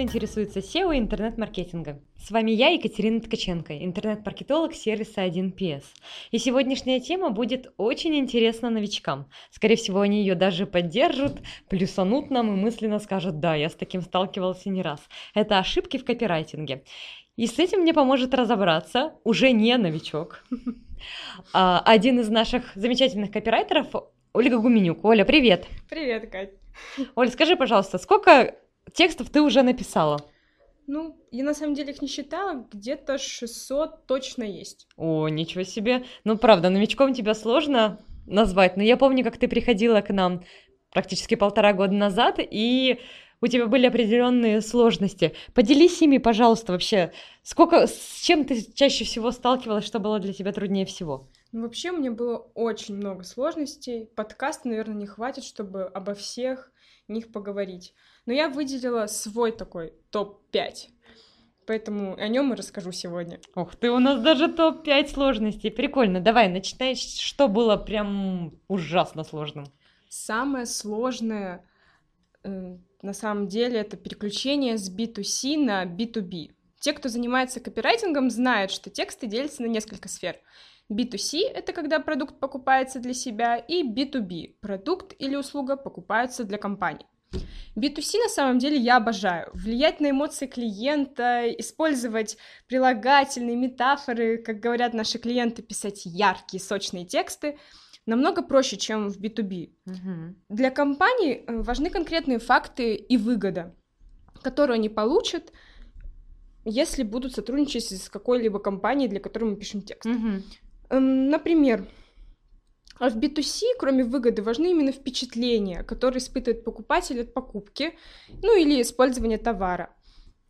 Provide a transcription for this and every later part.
кто интересуется SEO и интернет-маркетингом. С вами я, Екатерина Ткаченко, интернет-маркетолог сервиса 1PS. И сегодняшняя тема будет очень интересна новичкам. Скорее всего, они ее даже поддержат, плюсанут нам и мысленно скажут «да, я с таким сталкивался не раз». Это ошибки в копирайтинге. И с этим мне поможет разобраться уже не новичок. А, один из наших замечательных копирайтеров Ольга Гуменюк. Оля, привет! Привет, Кать! Оль, скажи, пожалуйста, сколько текстов ты уже написала? Ну, я на самом деле их не считала, где-то 600 точно есть. О, ничего себе. Ну, правда, новичком тебя сложно назвать, но я помню, как ты приходила к нам практически полтора года назад, и у тебя были определенные сложности. Поделись ими, пожалуйста, вообще. Сколько, с чем ты чаще всего сталкивалась, что было для тебя труднее всего? Ну, вообще, у меня было очень много сложностей. Подкаста, наверное, не хватит, чтобы обо всех них поговорить. Но я выделила свой такой топ-5. Поэтому о нем и расскажу сегодня. Ух ты, у нас даже топ-5 сложностей. Прикольно. Давай, начинай, что было прям ужасно сложным. Самое сложное э, на самом деле это переключение с B2C на B2B. Те, кто занимается копирайтингом, знают, что тексты делятся на несколько сфер. B2C — это когда продукт покупается для себя, и B2B — продукт или услуга покупаются для компании. B2C на самом деле я обожаю. Влиять на эмоции клиента, использовать прилагательные метафоры, как говорят наши клиенты, писать яркие, сочные тексты намного проще, чем в B2B. Угу. Для компаний э, важны конкретные факты и выгода, которые они получат, если будут сотрудничать с какой-либо компанией, для которой мы пишем текст. Угу. Например, в B2C, кроме выгоды, важны именно впечатления, которые испытывает покупатель от покупки, ну или использования товара.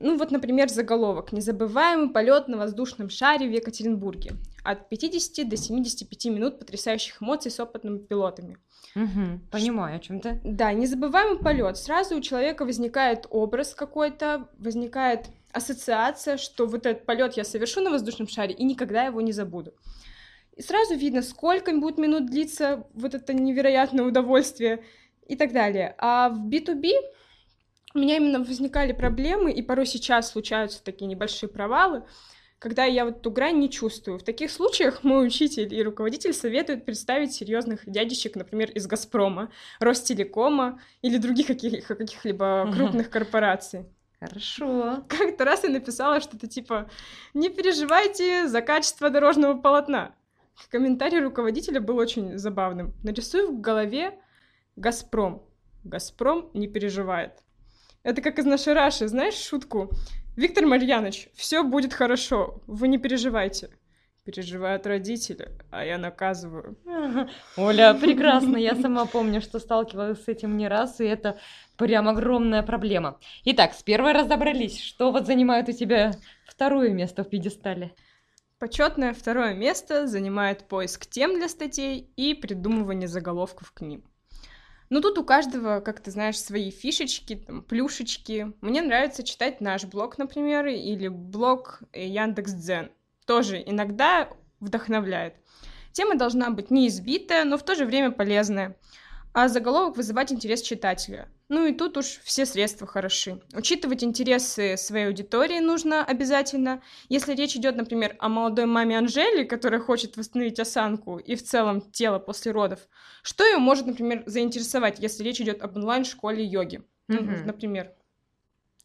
Ну вот, например, заголовок «Незабываемый полет на воздушном шаре в Екатеринбурге». От 50 до 75 минут потрясающих эмоций с опытными пилотами. Угу, понимаю, о чем ты. Да, незабываемый полет. Сразу у человека возникает образ какой-то, возникает ассоциация, что вот этот полет я совершу на воздушном шаре и никогда его не забуду. И сразу видно, сколько будет минут длиться вот это невероятное удовольствие и так далее. А в B2B у меня именно возникали проблемы, и порой сейчас случаются такие небольшие провалы, когда я вот эту грань не чувствую. В таких случаях мой учитель и руководитель советуют представить серьезных дядечек, например, из «Газпрома», «Ростелекома» или других каких- каких-либо крупных корпораций. Хорошо. Как-то раз я написала что-то типа «Не переживайте за качество дорожного полотна». Комментарий руководителя был очень забавным. Нарисуй в голове «Газпром». «Газпром не переживает». Это как из нашей Раши, знаешь шутку? Виктор Марьянович, все будет хорошо, вы не переживайте. Переживают родители, а я наказываю. Оля, прекрасно. Я сама помню, что сталкивалась с этим не раз, и это прям огромная проблема. Итак, с первой разобрались. Что вот занимает у тебя второе место в пьедестале? Почетное второе место занимает поиск тем для статей и придумывание заголовков к ним. Ну, тут у каждого, как ты знаешь, свои фишечки, там, плюшечки. Мне нравится читать наш блог, например, или блог Яндекс.Дзен. Тоже иногда вдохновляет. Тема должна быть не избитая, но в то же время полезная а заголовок вызывать интерес читателя. Ну и тут уж все средства хороши. Учитывать интересы своей аудитории нужно обязательно. Если речь идет, например, о молодой маме Анжели, которая хочет восстановить осанку и в целом тело после родов, что ее может, например, заинтересовать, если речь идет об онлайн-школе йоги, mm-hmm. например?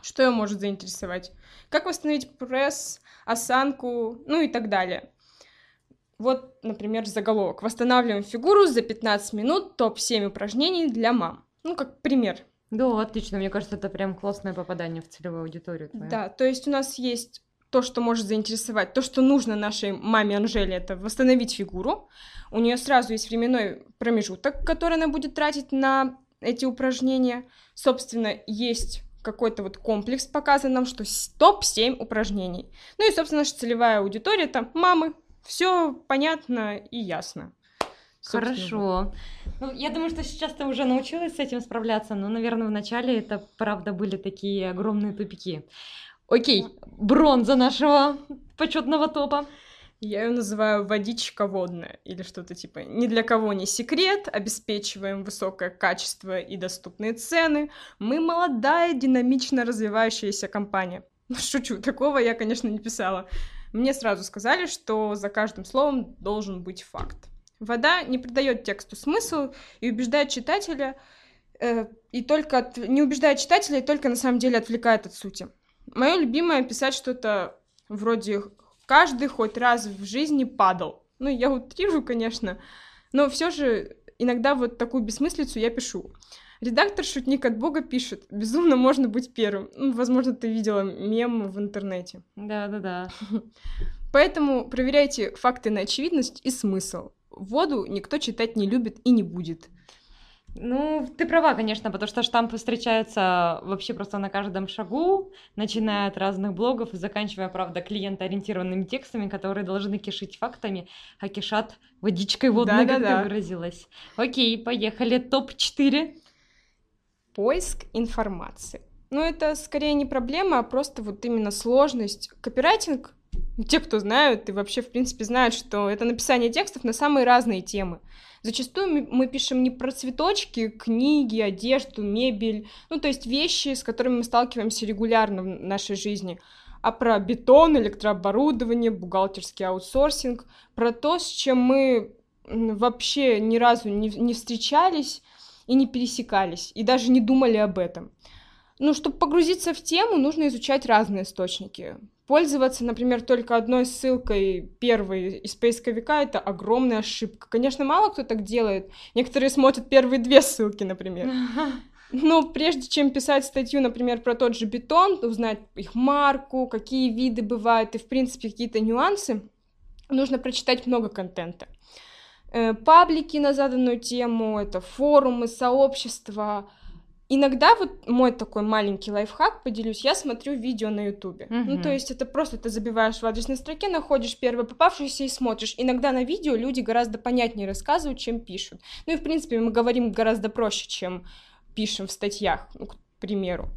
Что ее может заинтересовать? Как восстановить пресс, осанку, ну и так далее. Вот, например, заголовок. Восстанавливаем фигуру за 15 минут. Топ-7 упражнений для мам. Ну, как пример. Да, отлично. Мне кажется, это прям классное попадание в целевую аудиторию. Твою. Да, то есть у нас есть то, что может заинтересовать, то, что нужно нашей маме Анжеле, это восстановить фигуру. У нее сразу есть временной промежуток, который она будет тратить на эти упражнения. Собственно, есть какой-то вот комплекс показан нам, что топ-7 упражнений. Ну и, собственно, наша целевая аудитория это мамы, все понятно и ясно. Хорошо. Ну, я думаю, что сейчас ты уже научилась с этим справляться, но, наверное, вначале это, правда, были такие огромные тупики. Окей, бронза нашего почетного топа. Я ее называю водичка водная или что-то типа «Ни для кого не секрет, обеспечиваем высокое качество и доступные цены. Мы молодая, динамично развивающаяся компания». Шучу, такого я, конечно, не писала. Мне сразу сказали, что за каждым словом должен быть факт. Вода не придает тексту смысл и убеждает читателя, э, и только от... не убеждает читателя, и только на самом деле отвлекает от сути. Мое любимое писать что-то вроде «каждый хоть раз в жизни падал». Ну, я утрирую, конечно, но все же иногда вот такую бессмыслицу я пишу. Редактор «Шутник от Бога» пишет, безумно можно быть первым. Ну, возможно, ты видела мем в интернете. Да-да-да. Поэтому проверяйте факты на очевидность и смысл. Воду никто читать не любит и не будет. Ну, ты права, конечно, потому что штампы встречаются вообще просто на каждом шагу, начиная от разных блогов и заканчивая, правда, клиентоориентированными текстами, которые должны кишить фактами, а кишат водичкой водной, да, как да, ты выразилась. Окей, поехали. Топ-4. Поиск информации. Ну, это скорее не проблема, а просто вот именно сложность. Копирайтинг те, кто знают и вообще, в принципе, знают, что это написание текстов на самые разные темы. Зачастую мы пишем не про цветочки, книги, одежду, мебель, ну, то есть вещи, с которыми мы сталкиваемся регулярно в нашей жизни, а про бетон, электрооборудование, бухгалтерский аутсорсинг, про то, с чем мы вообще ни разу не, не встречались и не пересекались, и даже не думали об этом. Ну, чтобы погрузиться в тему, нужно изучать разные источники. Пользоваться, например, только одной ссылкой первой из поисковика — это огромная ошибка. Конечно, мало кто так делает. Некоторые смотрят первые две ссылки, например. Но прежде чем писать статью, например, про тот же бетон, узнать их марку, какие виды бывают и, в принципе, какие-то нюансы, нужно прочитать много контента. Э, паблики на заданную тему, это форумы, сообщества, Иногда вот мой такой маленький лайфхак, поделюсь, я смотрю видео на ютубе. Mm-hmm. Ну, то есть это просто ты забиваешь в адресной строке, находишь первое попавшееся и смотришь. Иногда на видео люди гораздо понятнее рассказывают, чем пишут. Ну и, в принципе, мы говорим гораздо проще, чем пишем в статьях, ну, к примеру.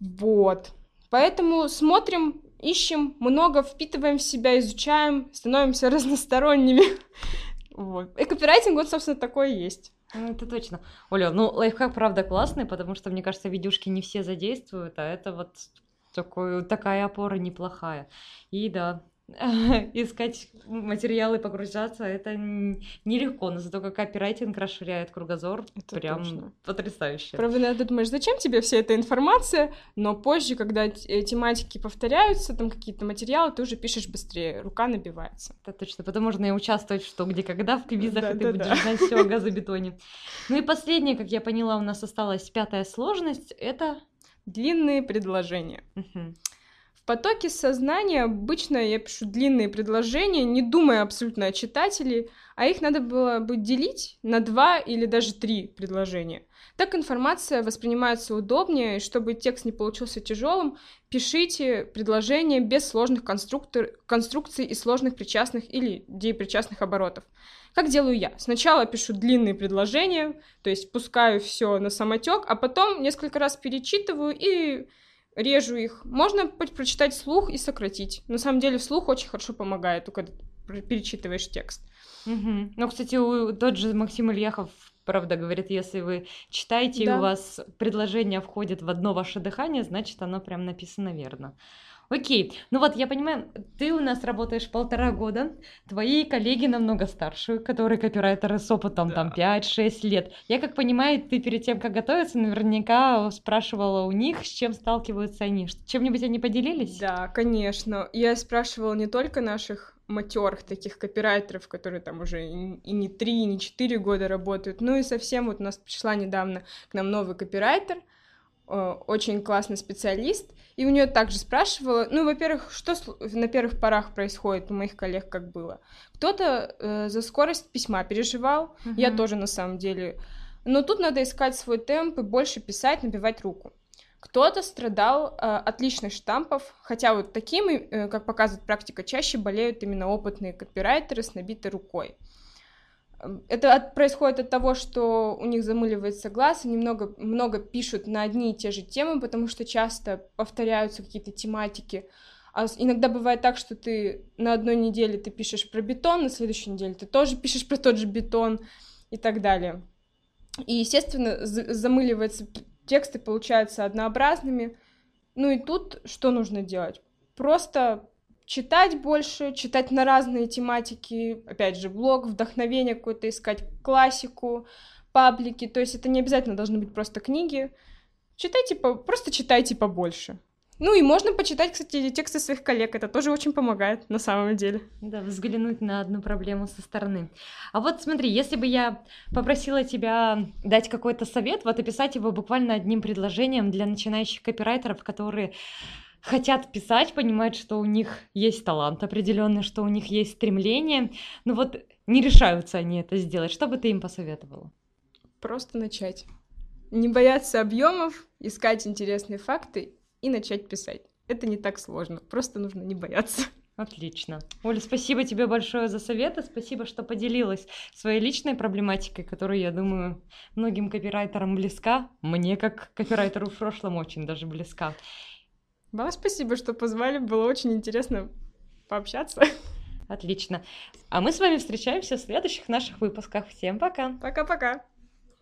Вот. Поэтому смотрим, ищем, много впитываем в себя, изучаем, становимся разносторонними. Вот. И копирайтинг, вот, собственно, такое есть. Ну, это точно. Оля, ну лайфхак правда классный, потому что, мне кажется, видюшки не все задействуют, а это вот такой, такая опора неплохая. И да, искать материалы, погружаться, это нелегко, но зато как копирайтинг расширяет кругозор, это прям точно. потрясающе. Правда, иногда думаешь, зачем тебе вся эта информация, но позже, когда э, тематики повторяются, там какие-то материалы, ты уже пишешь быстрее, рука набивается. Это точно, потом можно и участвовать в что, где, когда, в квизах, да, и ты да, будешь да. знать все о газобетоне. Ну и последнее, как я поняла, у нас осталась пятая сложность, это... Длинные предложения. Угу. В потоке сознания обычно я пишу длинные предложения, не думая абсолютно о читателе, а их надо было бы делить на два или даже три предложения. Так информация воспринимается удобнее, и чтобы текст не получился тяжелым, пишите предложения без сложных конструктор... конструкций и сложных причастных или деепричастных оборотов. Как делаю я? Сначала пишу длинные предложения, то есть пускаю все на самотек, а потом несколько раз перечитываю и режу их. Можно прочитать вслух и сократить. На самом деле вслух очень хорошо помогает, когда перечитываешь текст. Угу. Ну, кстати, тот же Максим Ильяхов правда говорит, если вы читаете, да. и у вас предложение входит в одно ваше дыхание, значит, оно прям написано верно. Окей, ну вот я понимаю, ты у нас работаешь полтора года, твои коллеги намного старше, которые копирайтеры с опытом да. там 5-6 лет. Я как понимаю, ты перед тем, как готовиться, наверняка спрашивала у них, с чем сталкиваются они. Чем-нибудь они поделились? Да, конечно. Я спрашивала не только наших матерых таких копирайтеров, которые там уже и не три, и не четыре года работают, ну и совсем вот у нас пришла недавно к нам новый копирайтер, очень классный специалист, и у нее также спрашивала, ну, во-первых, что на первых порах происходит у моих коллег, как было. Кто-то э, за скорость письма переживал, uh-huh. я тоже на самом деле. Но тут надо искать свой темп и больше писать, набивать руку. Кто-то страдал э, от личных штампов, хотя вот такими, э, как показывает практика, чаще болеют именно опытные копирайтеры с набитой рукой. Это от, происходит от того, что у них замыливается глаз, они много, много пишут на одни и те же темы, потому что часто повторяются какие-то тематики. А иногда бывает так, что ты на одной неделе ты пишешь про бетон, на следующей неделе ты тоже пишешь про тот же бетон и так далее. И, естественно, замыливается тексты получаются однообразными. Ну и тут что нужно делать? Просто читать больше, читать на разные тематики, опять же, блог, вдохновение какое-то искать, классику, паблики, то есть это не обязательно должны быть просто книги. Читайте, по... просто читайте побольше. Ну и можно почитать, кстати, тексты своих коллег, это тоже очень помогает на самом деле. Да, взглянуть на одну проблему со стороны. А вот смотри, если бы я попросила тебя дать какой-то совет, вот описать его буквально одним предложением для начинающих копирайтеров, которые хотят писать, понимают, что у них есть талант определенный, что у них есть стремление, но вот не решаются они это сделать. Что бы ты им посоветовала? Просто начать. Не бояться объемов, искать интересные факты и начать писать. Это не так сложно, просто нужно не бояться. Отлично. Оля, спасибо тебе большое за советы, спасибо, что поделилась своей личной проблематикой, которая, я думаю, многим копирайтерам близка. Мне, как копирайтеру в прошлом, очень даже близка. Вам спасибо, что позвали, было очень интересно пообщаться. Отлично. А мы с вами встречаемся в следующих наших выпусках. Всем пока. Пока-пока.